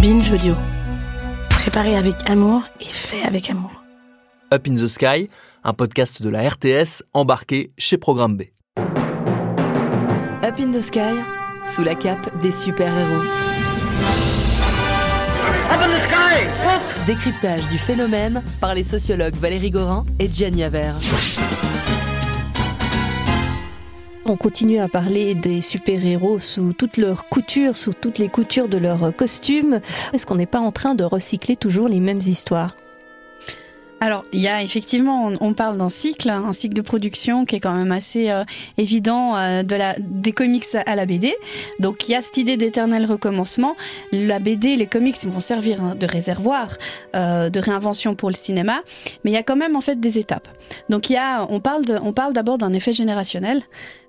Binge Audio. Préparé avec amour et fait avec amour. Up in the Sky, un podcast de la RTS embarqué chez Programme B. Up in the Sky, sous la cape des super-héros. Décryptage du phénomène par les sociologues Valérie Gorin et Gianni Aver. On continue à parler des super-héros sous toutes leurs coutures, sous toutes les coutures de leurs costumes. Est-ce qu'on n'est pas en train de recycler toujours les mêmes histoires? Alors, il y a effectivement, on, parle d'un cycle, un cycle de production qui est quand même assez euh, évident euh, de la, des comics à la BD. Donc, il y a cette idée d'éternel recommencement. La BD, les comics vont servir hein, de réservoir, euh, de réinvention pour le cinéma, mais il y a quand même en fait des étapes. Donc, il y a, on parle, de, on parle d'abord d'un effet générationnel.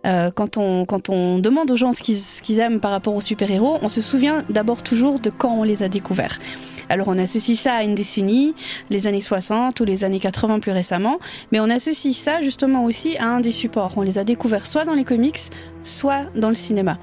Euh, quand, on, quand on demande aux gens ce qu'ils, ce qu'ils aiment par rapport aux super-héros, on se souvient d'abord toujours de quand on les a découverts. Alors on associe ça à une décennie, les années 60 ou les années 80 plus récemment, mais on associe ça justement aussi à un des supports. On les a découverts soit dans les comics, soit dans le cinéma.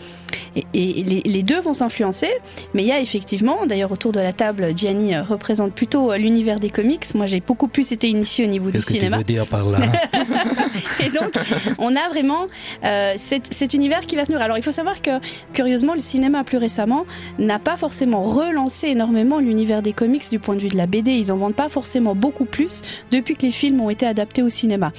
Et, et les, les, deux vont s'influencer, mais il y a effectivement, d'ailleurs autour de la table, Gianni euh, représente plutôt euh, l'univers des comics. Moi j'ai beaucoup plus été initié au niveau du cinéma. Que tu veux dire par là? Et donc on a vraiment euh, cet, cet, univers qui va se nourrir. Alors il faut savoir que curieusement le cinéma plus récemment n'a pas forcément relancé énormément l'univers des comics du point de vue de la BD. Ils en vendent pas forcément beaucoup plus depuis que les films ont été adaptés au cinéma.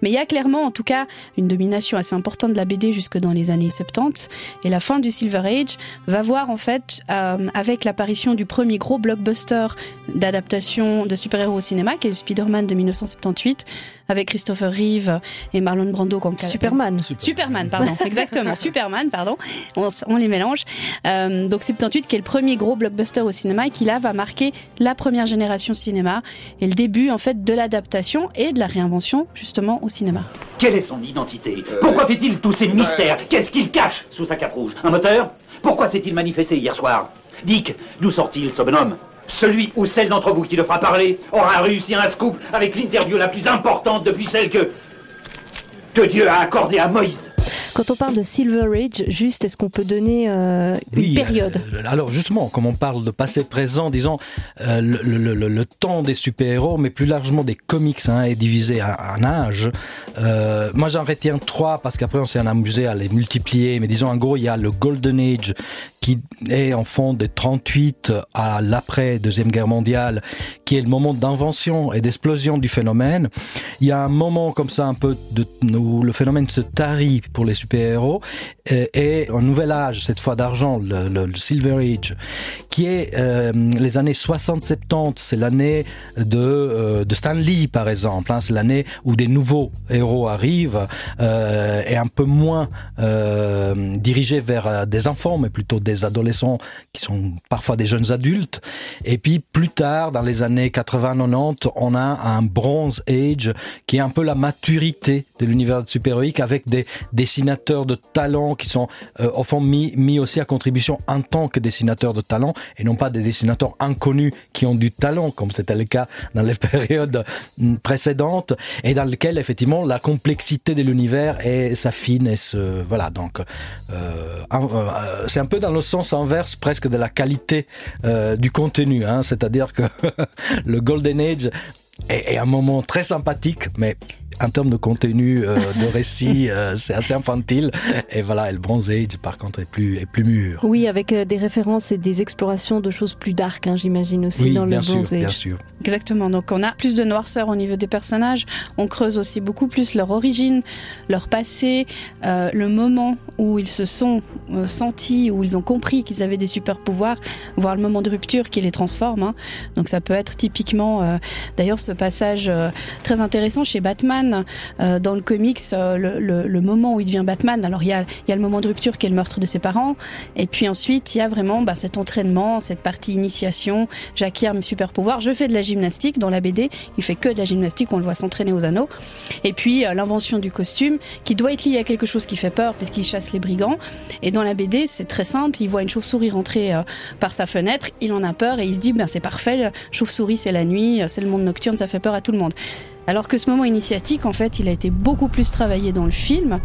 Mais il y a clairement en tout cas une domination assez importante de la BD jusque dans les années 70 et la fin du Silver Age va voir en fait euh, avec l'apparition du premier gros blockbuster d'adaptation de super-héros au cinéma qui est le Spider-Man de 1978 avec Christopher Reeve et Marlon Brando comme Superman. Superman, Superman pardon, exactement, Superman, pardon, on, on les mélange. Euh, donc 78 qui est le premier gros blockbuster au cinéma et qui là va marquer la première génération cinéma et le début en fait de l'adaptation et de la réinvention justement au cinéma. Quelle est son identité? Pourquoi fait-il tous ces mystères? Qu'est-ce qu'il cache sous sa cape rouge? Un moteur? Pourquoi s'est-il manifesté hier soir? Dick, d'où sort-il ce bonhomme? Celui ou celle d'entre vous qui le fera parler aura réussi un scoop avec l'interview la plus importante depuis celle que... que Dieu a accordée à Moïse. Quand on parle de Silver Age, juste, est-ce qu'on peut donner euh, une période euh, Alors justement, comme on parle de passé-présent, disons, euh, le, le, le, le, temps des super-héros, mais plus largement des comics, hein, est divisé en âge. Moi, j'en retiens trois, parce qu'après, on s'est amusé à les multiplier. Mais disons, en gros, il y a le Golden Age, qui est en fond de 38 à l'après Deuxième Guerre mondiale, qui est le moment d'invention et d'explosion du phénomène. Il y a un moment comme ça, un peu, de, où le phénomène se tarit pour les super-héros et, et un nouvel âge, cette fois d'argent, le, Silver Age, qui est euh, les années 60-70, c'est l'année de, euh, de Stan Lee par exemple, hein, c'est l'année où des nouveaux héros arrivent euh, et un peu moins euh, dirigés vers des enfants, mais plutôt des adolescents qui sont parfois des jeunes adultes. Et puis plus tard, dans les années 80-90, on a un Bronze Age qui est un peu la maturité de l'univers super-héroïque avec des de talent qui sont euh, au fond mis, mis aussi à contribution en tant que dessinateurs de talent et non pas des dessinateurs inconnus qui ont du talent comme c'était le cas dans les périodes précédentes et dans lequel effectivement la complexité de l'univers s'affine et se voilà donc euh, euh, c'est un peu dans le sens inverse presque de la qualité euh, du contenu c'est-à-dire que le golden age est un moment très sympathique mais en termes de contenu euh, de récit euh, c'est assez infantile. Et voilà et le bronze age par contre est plus est plus mûr. Oui avec euh, des références et des explorations de choses plus dark j'imagine aussi oui, dans bien le sûr, bronze age. bien sûr. Exactement. Donc on a plus de noirceur au niveau des personnages. On creuse aussi beaucoup plus leur origine leur passé euh, le moment où ils se sont euh, sentis, où ils ont compris qu'ils avaient des super pouvoirs, voire le moment de rupture qui les transforme. Hein. Donc ça peut être typiquement, euh, d'ailleurs ce passage euh, très intéressant chez Batman, euh, dans le comics, euh, le, moment où il devient Batman, alors il y, a, le moment de rupture qui est le meurtre de ses parents, et puis ensuite il y a vraiment bah, cet entraînement, cette partie initiation, j'acquiers mes super pouvoirs, je fais de la gymnastique, dans la BD il fait que de la gymnastique, on le voit s'entraîner aux anneaux, et puis euh, l'invention du costume qui doit être lié à quelque chose qui fait peur puisqu'il chasse les brigands, et dans la BD c'est très simple, il voit une chauve-souris rentrer par sa fenêtre, il en a peur et il se dit ben c'est parfait, chauve-souris c'est la nuit, c'est le monde nocturne, ça fait peur à tout le monde. Alors que ce moment initiatique, en fait, il a été beaucoup plus travaillé dans le film.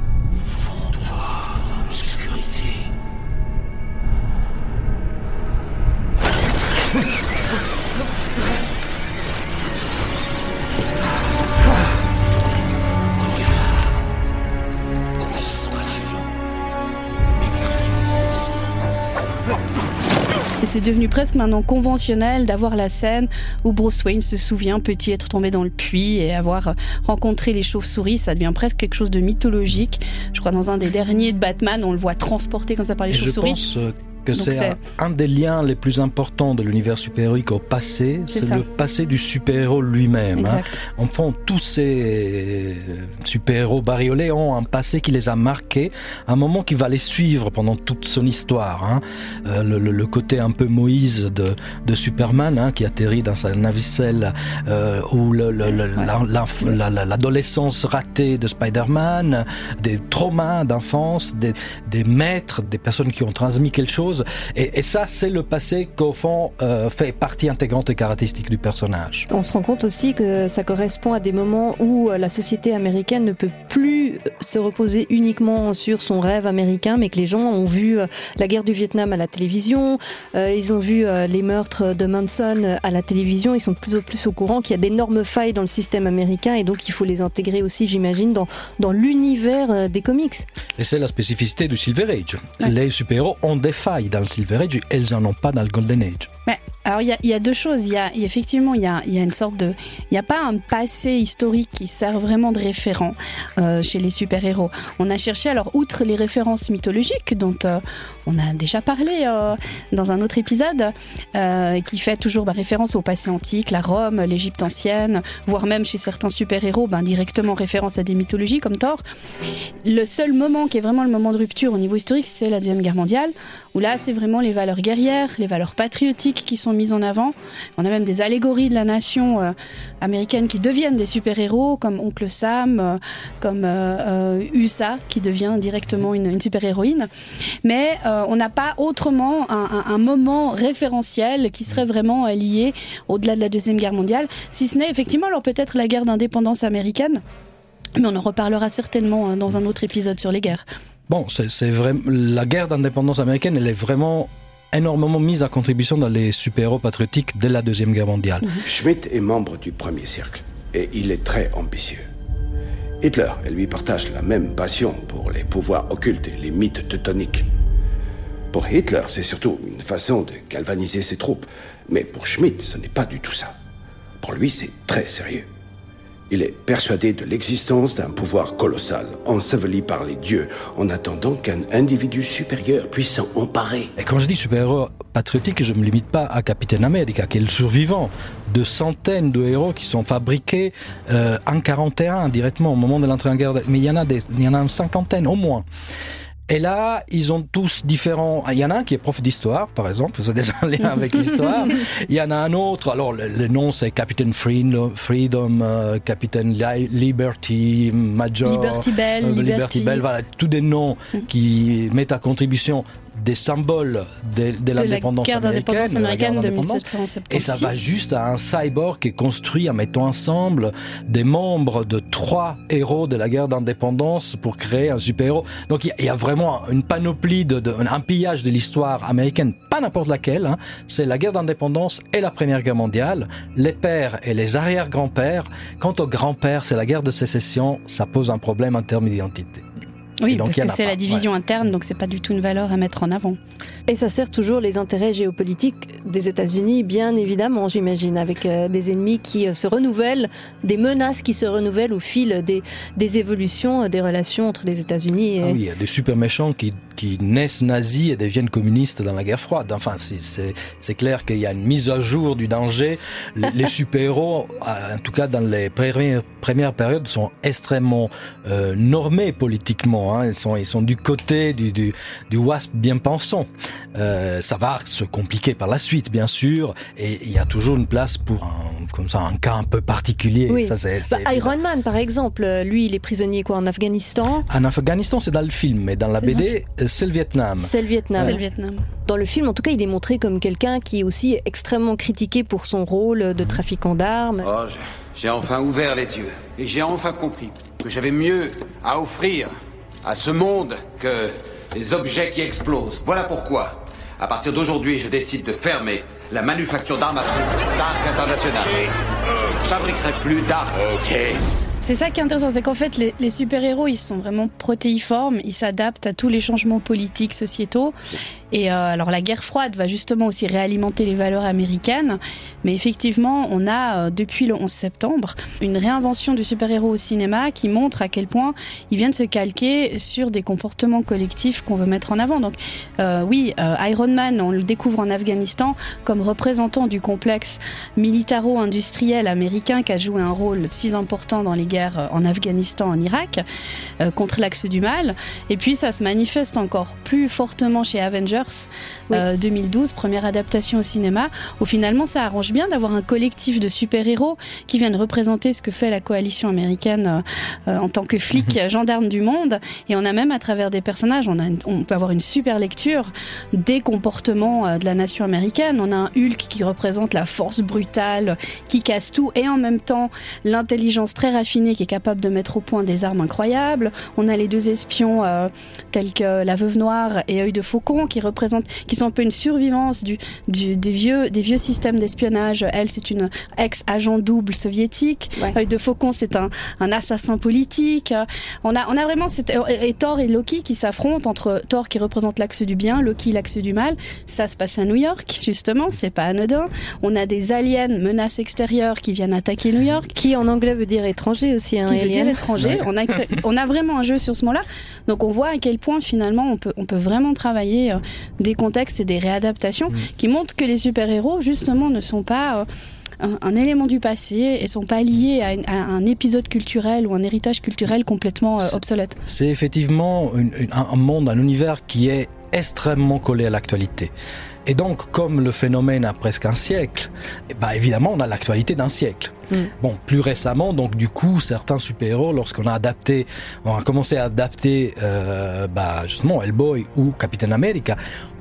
Et c'est devenu presque maintenant conventionnel d'avoir la scène où Bruce Wayne se souvient petit être tombé dans le puits et avoir rencontré les chauves-souris. Ça devient presque quelque chose de mythologique. Je crois dans un des derniers de Batman, on le voit transporté comme ça par les chauves-souris. euh, que c'est un, des liens les plus importants de l'univers super-héroïque au passé, c'est le passé du super-héros lui-même. Hein. Enfin, tous ces super-héros bariolés ont un passé qui les a marqués, un moment qui va les suivre pendant toute son histoire. Hein. Euh, le, côté un peu Moïse de, de Superman, hein, qui atterrit dans sa navicelle, euh, ou l'adolescence la, la, ratée de Spider-Man, des traumas d'enfance, des, des maîtres, des personnes qui ont transmis quelque chose et, et ça, c'est le passé qu'au fond euh, fait partie intégrante et caractéristique du personnage. On se rend compte aussi que ça correspond à des moments où euh, la société américaine ne peut plus se reposer uniquement sur son rêve américain, mais que les gens ont vu euh, la guerre du Vietnam à la télévision, euh, ils ont vu euh, les meurtres de Manson à la télévision, ils sont de plus en plus au courant qu'il y a d'énormes failles dans le système américain et donc il faut les intégrer aussi, j'imagine, dans, dans l'univers euh, des comics. Et c'est la spécificité du Silver Age. Ouais. Les super-héros ont des failles dans le Silver Age, elles en ont pas dans le Golden Age. Alors il y, a deux choses. Il y a, effectivement il y une sorte de, il n'y a pas un passé historique qui sert vraiment de référent euh, chez les super héros. On a cherché alors outre les références mythologiques dont euh, on a déjà parlé euh, dans un autre épisode, qui fait toujours bah, référence au passé antique, la Rome, l'Égypte ancienne, voire même chez certains super héros, bah, directement référence à des mythologies comme Thor. Le seul moment qui est vraiment le moment de rupture au niveau historique, c'est la deuxième guerre mondiale, où là c'est vraiment les valeurs guerrières, les valeurs patriotiques qui sont mises en avant. On a même des allégories de la nation euh, américaine qui deviennent des super-héros, comme Oncle Sam, euh, comme euh, USA, qui devient directement une, une super-héroïne. Mais on n'a pas autrement un, un, un, moment référentiel qui serait vraiment lié au-delà de la Deuxième Guerre mondiale, si ce n'est effectivement alors peut-être la guerre d'indépendance américaine. Mais on en reparlera certainement dans un autre épisode sur les guerres. Bon, c'est vrai, la guerre d'indépendance américaine, elle est vraiment énormément mise à contribution dans les super-héros patriotiques dès la Deuxième Guerre mondiale. -hmm. Schmidt est membre du premier cercle et il est très ambitieux. Hitler et lui partagent la même passion pour les pouvoirs occultes et les mythes teutoniques. Pour Hitler, c'est surtout une façon de galvaniser ses troupes, mais pour Schmidt, ce n'est pas du tout ça. Pour lui, c'est très sérieux. Il est persuadé de l'existence d'un pouvoir colossal, enseveli par les dieux, en attendant qu'un individu supérieur puisse s'en emparer. Et quand je dis super-héros patriotique, je ne me limite pas à Capitaine America, qui est le survivant de centaines de héros qui sont fabriqués euh, en 41 directement au moment de l'entrée en guerre. Mais il y en a des, il y en a une cinquantaine au moins. Et là, ils ont tous différents. Il y en a un qui est prof d'histoire, par exemple, c'est déjà un lien avec l'histoire. Il y en a un autre, alors le, le nom c'est Captain Freedom, Freedom euh, Captain Li Liberty, Major. Liberty Bell. Euh, Liberty. Liberty Bell, voilà, tous des noms qui mettent à contribution des symboles de, de, de l'indépendance américaine, américaine de 1776. Et ça va juste à un cyborg qui est construit en mettant ensemble des membres de trois héros de la guerre d'indépendance pour créer un super-héros. Donc il y, y, a vraiment une panoplie, de, de, un pillage de l'histoire américaine, pas n'importe laquelle. Hein. C'est la guerre d'indépendance et la Première Guerre mondiale, les pères et les arrière-grands-pères. Quant aux grands-pères, c'est la guerre de sécession, ça pose un problème en termes d'identité. Oui, parce que c'est la division interne, donc c'est pas du tout une valeur à mettre en avant. Et ça sert toujours les intérêts géopolitiques des États-Unis, bien évidemment, j'imagine, avec euh, des ennemis qui euh, se renouvellent, des menaces qui se renouvellent au fil des, des évolutions euh, des relations entre les États-Unis. Et... Ah oui, il y a des super méchants qui, qui naissent nazis et deviennent communistes dans la guerre froide. Enfin, c'est clair qu'il y a une mise à jour du danger. Les, super-héros, en tout cas dans les premières, premières périodes, sont extrêmement euh, normés politiquement. Hein. Ils, sont, ils sont du côté du, du, du WASP bien pensant. Euh, ça va se compliquer par la suite, bien sûr, et il y a toujours une place pour un, comme ça, un cas un peu particulier. Oui. Ça, c'est, bah, Iron Man, par exemple, lui, il est prisonnier quoi en Afghanistan En Afghanistan, c'est dans le film, mais dans la BD, c'est le Vietnam. C'est le Vietnam. C'est le Vietnam. Dans le film, en tout cas, il est montré comme quelqu'un qui est aussi extrêmement critiqué pour son rôle de trafiquant d'armes. Oh, j'ai enfin ouvert les yeux et j'ai enfin compris que j'avais mieux à offrir à ce monde que les objets qui explosent. Voilà pourquoi, à partir d'aujourd'hui, je décide de fermer la manufacture d'armes à feu Stark International. Je ne fabriquerai plus d'armes. Ok. C'est ça qui est intéressant, c'est qu'en fait, les, super-héros, ils sont vraiment protéiformes, ils s'adaptent à tous les changements politiques, sociétaux. Et euh, alors, la guerre froide va justement aussi réalimenter les valeurs américaines. Mais effectivement, on a, euh, depuis le 11 septembre, une réinvention du super-héros au cinéma qui montre à quel point ils viennent se calquer sur des comportements collectifs qu'on veut mettre en avant. Donc, euh, oui, euh, Iron Man, on le découvre en Afghanistan comme représentant du complexe militaro-industriel américain qui a joué un rôle si important dans les guerres en Afghanistan, en Irak, euh, contre l'axe du mal. Et puis ça se manifeste encore plus fortement chez Avengers Oui. euh, 2012, première adaptation au cinéma, où finalement ça arrange bien d'avoir un collectif de super-héros qui viennent représenter ce que fait la coalition américaine euh, euh, en tant que flic gendarme du monde. Et on a même à travers des personnages, on, a une- on peut avoir une super lecture des comportements de la nation américaine. On a un Hulk qui représente la force brutale, qui casse tout, et en même temps l'intelligence très raffinée qui est capable de mettre au point des armes incroyables. On a les deux espions euh, tels que la Veuve Noire et Œil de Faucon qui représentent, qui sont un peu une survivance du, du- des vieux des vieux systèmes d'espionnage. Elle, c'est une ex-agent double soviétique. Ouais. Œil de Faucon, c'est un, un assassin politique. On a on a vraiment cette, et Thor et Loki qui s'affrontent entre Thor qui représente l'axe du bien, Loki l'axe du mal. Ça se passe à New York justement, c'est pas anodin. On a des aliens menaces extérieures qui viennent attaquer New York Qui en anglais veut dire étranger aussi, hein, qui veut Alien. dire étranger. On a, on a vraiment un jeu sur ce mot-là. Donc on voit à quel point finalement on peut, on peut vraiment travailler euh, des contextes et des réadaptations qui montrent que les super-héros justement ne sont pas... euh, un, un élément du passé et sont pas liés à, une- à un épisode culturel ou un héritage culturel complètement euh, obsolète. C'est effectivement une- une- un un monde, un univers qui est extrêmement collé à l'actualité. Et donc, comme le phénomène a presque un siècle, ben, évidemment, on a l'actualité d'un siècle. Mm. Bon, plus récemment, donc du coup, certains super-héros, lorsqu'on a adapté, on a commencé à adapter euh, bah, justement Hellboy ou Captain America,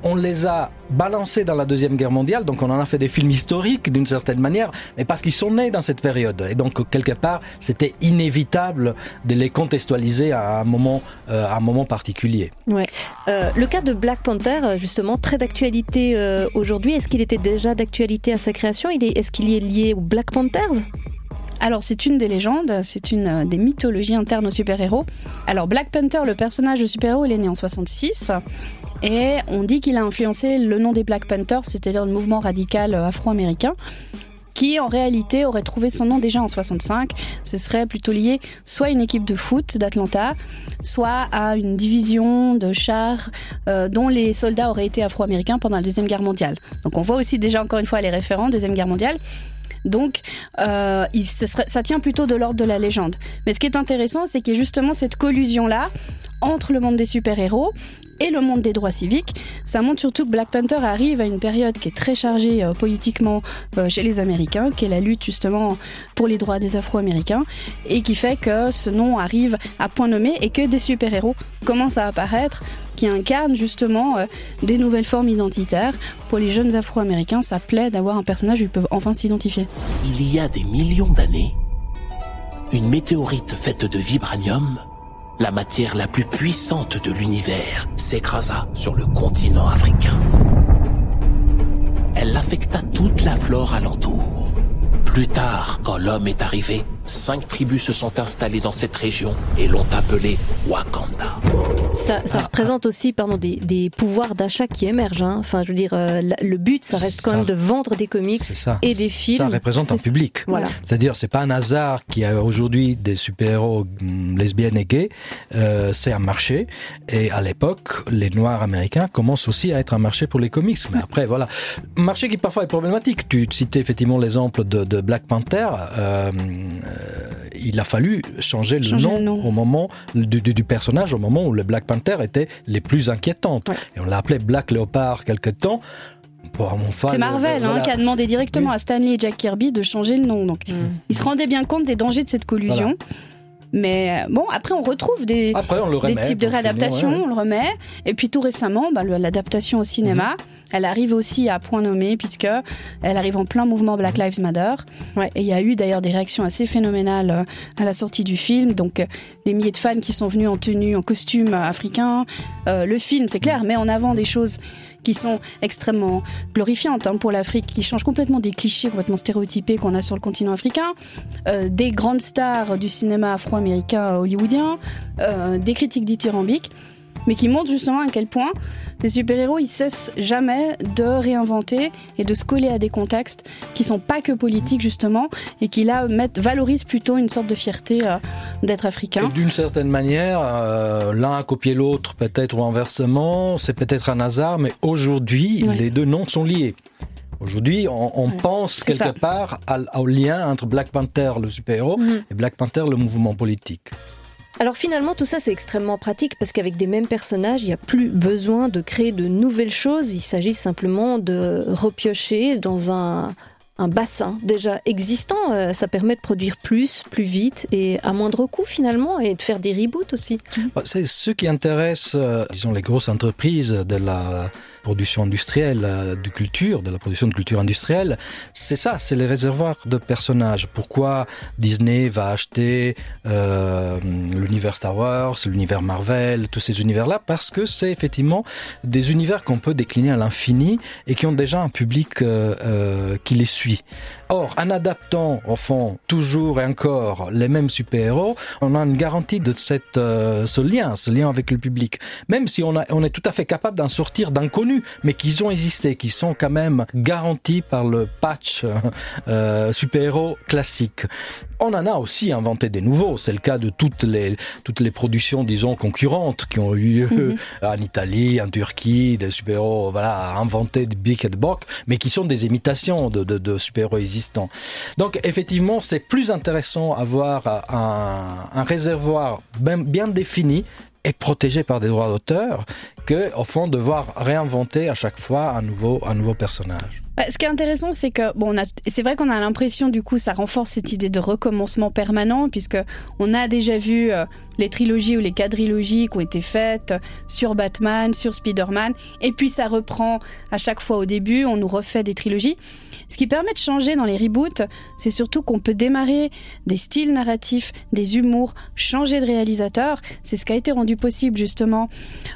on les a balancés dans la Deuxième Guerre mondiale, donc on en a fait des films historiques d'une certaine manière, mais parce qu'ils sont nés dans cette période. Et donc, quelque part, c'était inévitable de les contextualiser à un moment, euh, à un moment particulier. Euh, le cas de Black Panther, euh, justement, très d'actualité aujourd'hui. Est-ce qu'il était déjà d'actualité à sa création? Est-ce qu'il est lié aux Black Panthers? Alors c'est une des légendes, c'est une euh, des mythologies internes aux super-héros. Alors Black Panther, le personnage de super-héros, il est né en 66 et on dit qu'il a influencé le nom des Black Panthers, c'est-à-dire le mouvement radical euh, afro-américain qui en réalité aurait trouvé son nom déjà en 65. Ce serait plutôt lié soit à une équipe de foot d'Atlanta, soit à une division de chars euh, dont les soldats auraient été afro-américains pendant la Deuxième Guerre mondiale. Donc on voit aussi déjà encore une fois les référents, Deuxième Guerre mondiale. Donc, euh, ça tient plutôt de l'ordre de la légende. Mais ce qui est intéressant, c'est qu'il y a justement cette collusion-là entre le monde des super-héros et le monde des droits civiques. Ça montre surtout que Black Panther arrive à une période qui est très chargée euh, politiquement euh, chez les Américains, qui est la lutte justement pour les droits des Afro-Américains, et qui fait que ce nom arrive à point nommé et que des super-héros commencent à apparaître qui incarnent justement euh, des nouvelles formes identitaires. Pour les jeunes Afro-Américains, ça plaît d'avoir un personnage où ils peuvent enfin s'identifier. Il y a des millions d'années, une météorite faite de vibranium, la matière la plus puissante de l'univers, s'écrasa sur le continent africain. Elle affecta toute la flore alentour. Plus tard, quand l'homme est arrivé, cinq tribus se sont installées dans cette région et l'ont appelée Wakanda. Ça, ça représente aussi pardon, des, des pouvoirs d'achat qui émergent. Hein. Enfin, je veux dire, euh, le but, ça reste quand Ça- même de vendre des comics et des films. Ça représente un ça. public. Voilà. C'est-à-dire, c'est pas un hasard qu'il y a aujourd'hui des super-héros hum, lesbiennes et gays. Euh, c'est un marché. Et à l'époque, les Noirs américains commencent aussi à être un marché pour les comics. Mais après, voilà. Un marché qui parfois est problématique. Tu citais effectivement l'exemple de, de Black Panther. Euh, il a fallu changer le, Changer nom, le nom. au moment du, du- du personnage, au moment où le Black Panther était les plus inquiétantes. Et on l'a appelé Black Leopard quelque temps. Bon, C'est Marvel euh, hein, qui a demandé directement à Stanley et Jack Kirby de changer le nom. Donc, ils se rendaient bien compte des dangers de cette collusion. Mais euh, bon, après, on retrouve des, Après, on le des remet types de finir, réadaptation, ouais, on le remet. Et puis tout récemment, bah, l'adaptation au cinéma, Mhm. elle arrive aussi à point nommé puisque elle arrive en plein mouvement Black Lives Matter. Et il y a eu d'ailleurs des réactions assez phénoménales euh, à la sortie du film. Donc euh, des milliers de fans qui sont venus en tenue, en costume africain. Euh, le film, c'est clair, met en avant des choses qui sont extrêmement glorifiantes hein, pour l'Afrique, qui changent complètement des clichés complètement stéréotypés qu'on a sur le continent africain, Euh, des grandes stars du cinéma afro-américain hollywoodien, euh, des critiques dithyrambiques, mais qui montrent justement à quel point les super-héros, ils cessent jamais de réinventer et de se coller à des contextes qui sont pas que politiques justement, et qui là mettent, valorisent plutôt une sorte de fierté euh, d'être africain. D'une certaine manière, euh, l'un a copié l'autre, peut-être ou inversement, c'est peut-être un hasard, mais aujourd'hui, Ouais. les deux noms sont liés. Aujourd'hui, on, on Ouais, pense quelque ça. part à- au lien entre Black Panther, le super-héros, Mhm. et Black Panther, le mouvement politique. Alors finalement, tout ça, c'est extrêmement pratique parce qu'avec des mêmes personnages, il n'y a plus besoin de créer de nouvelles choses. Il s'agit simplement de repiocher dans un, bassin déjà existant. Euh, Ça permet de produire plus, plus vite et à moindre coût finalement et de faire des reboots aussi. Bah, C'est ce qui intéresse, euh, disons, les grosses entreprises de la production industrielle euh, de culture, de la production de culture industrielle. C'est ça, c'est les réservoirs de personnages. Pourquoi Disney va acheter euh, l'univers Star Wars, l'univers Marvel, tous ces univers-là? Parce que c'est effectivement des univers qu'on peut décliner à l'infini et qui ont déjà un public euh, qui les suit. Or, en adaptant, au fond, toujours et encore les mêmes super-héros, on a une garantie de cette, ce lien, ce lien avec le public. Même si on, a, on est tout à fait capable d'en sortir d'inconnus, mais qu'ils ont existé, qui sont quand même garantis par le patch euh, super-héros classique. On en a aussi inventé des nouveaux. C'est le cas de toutes les, toutes les productions, disons, concurrentes qui ont eu lieu Mhm. en Italie, en Turquie, des super-héros, voilà, inventés de Bic et de Bock, mais qui sont des imitations de, de, de super-héros existants. Donc, effectivement, c'est plus intéressant avoir un, un réservoir bien, bien défini et protégé par des droits d'auteur que, au fond, devoir réinventer à chaque fois un nouveau, un nouveau personnage. Ouais, ce qui est intéressant, c'est que bon, c'est vrai qu'on a l'impression du coup, ça renforce cette idée de recommencement permanent, puisque on a déjà vu euh, les trilogies ou les quadrilogies qui ont été faites sur Batman, sur Spider-Man, et puis ça reprend à chaque fois au début, on nous refait des trilogies. Ce qui permet de changer dans les reboots, c'est surtout qu'on peut démarrer des styles narratifs, des humours, changer de réalisateur. C'est ce qui a été rendu possible justement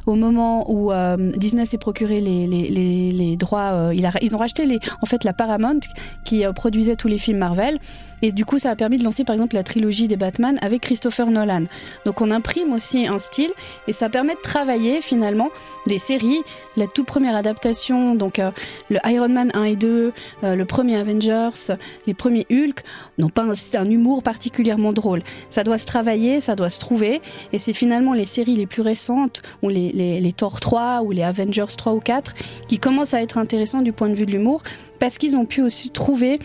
au moment où euh, Disney s'est procuré les, droits. euh, ils ont racheté en fait la Paramount qui euh, produisait tous les films Marvel. Et du coup, ça a permis de lancer par exemple la trilogie des Batman avec Christopher Nolan. Donc on imprime aussi un style et ça permet de travailler finalement des séries. La toute première adaptation, donc euh, le Iron Man 1 et 2, euh, le premier Avengers, les premiers Hulk, n'ont pas un, humour particulièrement drôle. Ça doit se travailler, ça doit se trouver. Et c'est finalement les séries les plus récentes, ou les, les, les Thor 3 ou les Avengers 3 ou 4, qui commencent à être intéressants du point de vue de l'humour, parce qu'ils ont pu aussi trouver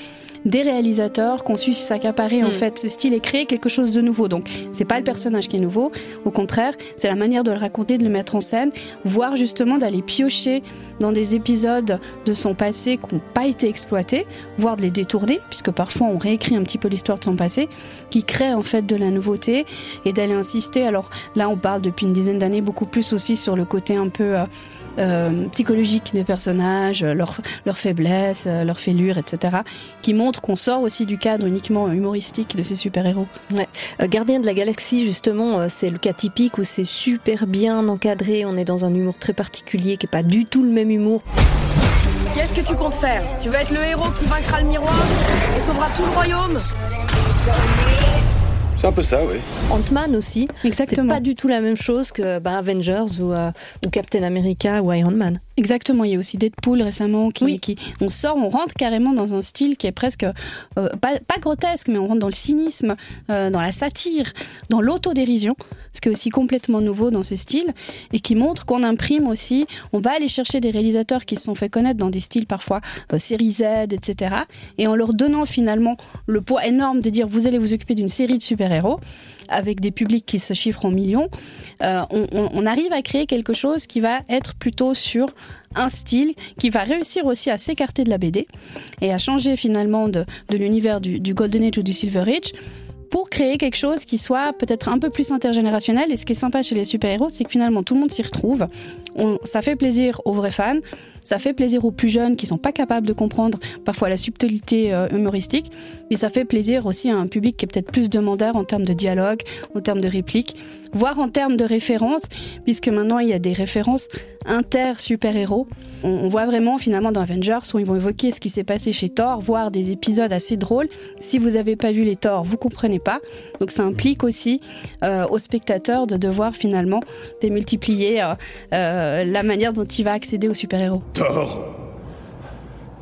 des réalisateurs qui ont su s'accaparer en Mm. fait ce style et créer quelque chose de nouveau. Donc c'est pas le personnage qui est nouveau, au contraire, c'est la manière de le raconter, de le mettre en scène, voire justement d'aller piocher dans des épisodes de son passé qui n'ont pas été exploités, voire de les détourner, puisque parfois on réécrit un petit peu l'histoire de son passé, qui crée en fait de la nouveauté et d'aller insister. Alors là, on parle depuis une dizaine d'années beaucoup plus aussi sur le côté un peu euh, euh, psychologique des personnages, leurs faiblesses, leurs fêlures, etc., qui montrent qu'on sort aussi du cadre uniquement humoristique de ces super-héros. Ouais. Euh, Gardien de la Galaxie, justement, euh, c'est le cas typique où c'est super bien encadré. On est dans un humour très particulier qui est pas du tout le même humour. Qu'est-ce que tu comptes faire? Tu veux être le héros qui vaincra le miroir et sauvera tout le royaume? C'est un peu ça, oui. Ant-Man aussi. Exactement. C'est pas du tout la même chose que bah, Avengers ou, euh, ou, Captain America ou Iron Man. Exactement. Il y a aussi Deadpool récemment qui, oui. qui on sort, on rentre carrément dans un style qui est presque euh, pas, pas, grotesque, mais on rentre dans le cynisme, euh, dans la satire, dans l'autodérision, ce qui est aussi complètement nouveau dans ce style et qui montre qu'on imprime aussi. On va aller chercher des réalisateurs qui se sont fait connaître dans des styles parfois euh, série Z, etc. Et en leur donnant finalement le poids énorme de dire vous allez vous occuper d'une série de super-héros avec des publics qui se chiffrent en millions, euh, on, on, on, arrive à créer quelque chose qui va être plutôt sur un style qui va réussir aussi à s'écarter de la BD et à changer finalement de, l'univers du, Golden Age ou du Silver Age pour créer quelque chose qui soit peut-être un peu plus intergénérationnel. Et ce qui est sympa chez les super-héros, c'est que finalement tout le monde s'y retrouve. Ça fait plaisir aux vrais fans, ça fait plaisir aux plus jeunes qui sont pas capables de comprendre parfois la subtilité euh, humoristique, et ça fait plaisir aussi à un public qui est peut-être plus demandeur en termes de dialogue, en termes de répliques, voire en termes de références, puisque maintenant il y a des références inter-super-héros. On, on, voit vraiment finalement dans Avengers où ils vont évoquer ce qui s'est passé chez Thor, voire des épisodes assez drôles. Si vous n'avez pas vu les Thor, vous comprenez pas. Donc ça implique aussi euh, aux spectateurs de devoir finalement démultiplier euh, euh, la manière dont il va accéder aux super-héros. Thor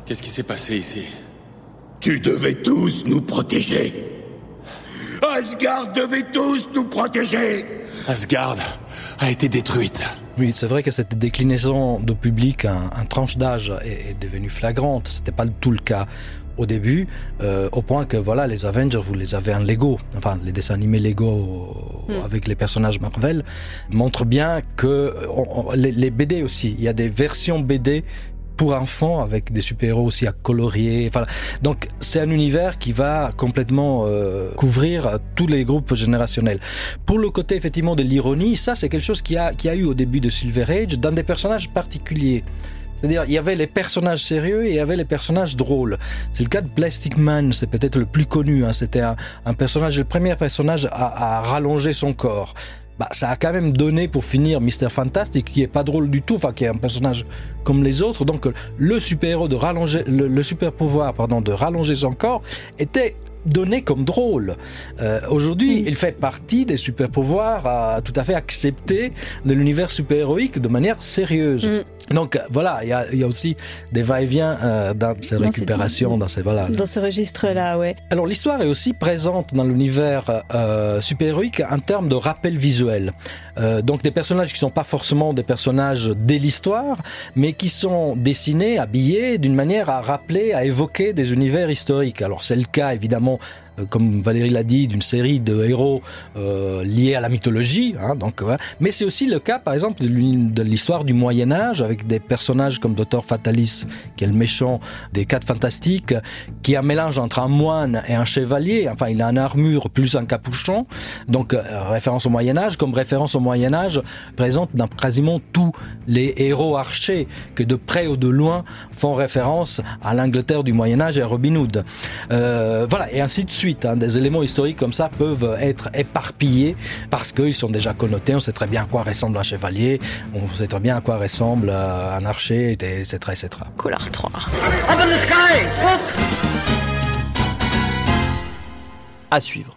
Qu'est-ce qui s'est passé ici? Tu devais tous nous protéger. Asgard devait tous nous protéger. Asgard a été détruite. Oui, c'est vrai que cette déclinaison de public en, en tranche d'âge est, est devenue flagrante. C'était pas tout le cas au début, euh, au point que voilà, les Avengers, vous les avez en Lego, enfin les dessins animés Lego mm. avec les personnages Marvel, montrent bien que on, on, les, les BD aussi, il y a des versions BD pour enfants avec des super-héros aussi à colorier. Donc c'est un univers qui va complètement euh, couvrir tous les groupes générationnels. Pour le côté effectivement de l'ironie, ça c'est quelque chose qui a, qui a eu au début de Silver Age dans des personnages particuliers. C'est-à-dire, il y avait les personnages sérieux et il y avait les personnages drôles. C'est le cas de Plastic Man, c'est peut-être le plus connu. Hein. C'était un, personnage, le premier personnage à rallonger son corps. Bah, ça a quand même donné pour finir Mister Fantastic qui est pas drôle du tout, enfin qui est un personnage comme les autres. Donc le super héros de rallonger, le, le super pouvoir pardon de rallonger son corps était donné comme drôle. Euh, Aujourd'hui, il fait partie des super pouvoirs tout à fait accepter de l'univers super héroïque de manière sérieuse. Mmh. Donc voilà, il y a, y a, aussi des va-et-vient euh, dans ces dans récupérations, ces... dans ces voilà. Dans ce registre-là, ouais. Alors l'histoire est aussi présente dans l'univers euh, super-héroïque en termes de rappel visuel. Euh, donc des personnages qui sont pas forcément des personnages dès l'histoire, mais qui sont dessinés, habillés d'une manière à rappeler, à évoquer des univers historiques. Alors c'est le cas évidemment comme Valérie l'a dit, d'une série de héros euh, liés à la mythologie. Hein, donc. Mais c'est aussi le cas, par exemple, de l'histoire du Moyen Âge, avec des personnages comme Docteur Fatalis, qui est le méchant des quatre fantastiques, qui est un mélange entre un moine et un chevalier. Enfin, il a une armure plus un capuchon. Donc, euh, référence au Moyen Âge, comme référence au Moyen Âge, présente dans quasiment tous les héros archers, que de près ou de loin font référence à l'Angleterre du Moyen Âge et à Robin Hood. Euh, voilà, et ainsi de suite suite. Hein. Des éléments historiques comme ça peuvent être éparpillés parce qu'ils sont déjà connotés. On sait très bien à quoi ressemble un chevalier, on sait très bien à quoi ressemble un archer, etc. etc. Collard 3. À suivre.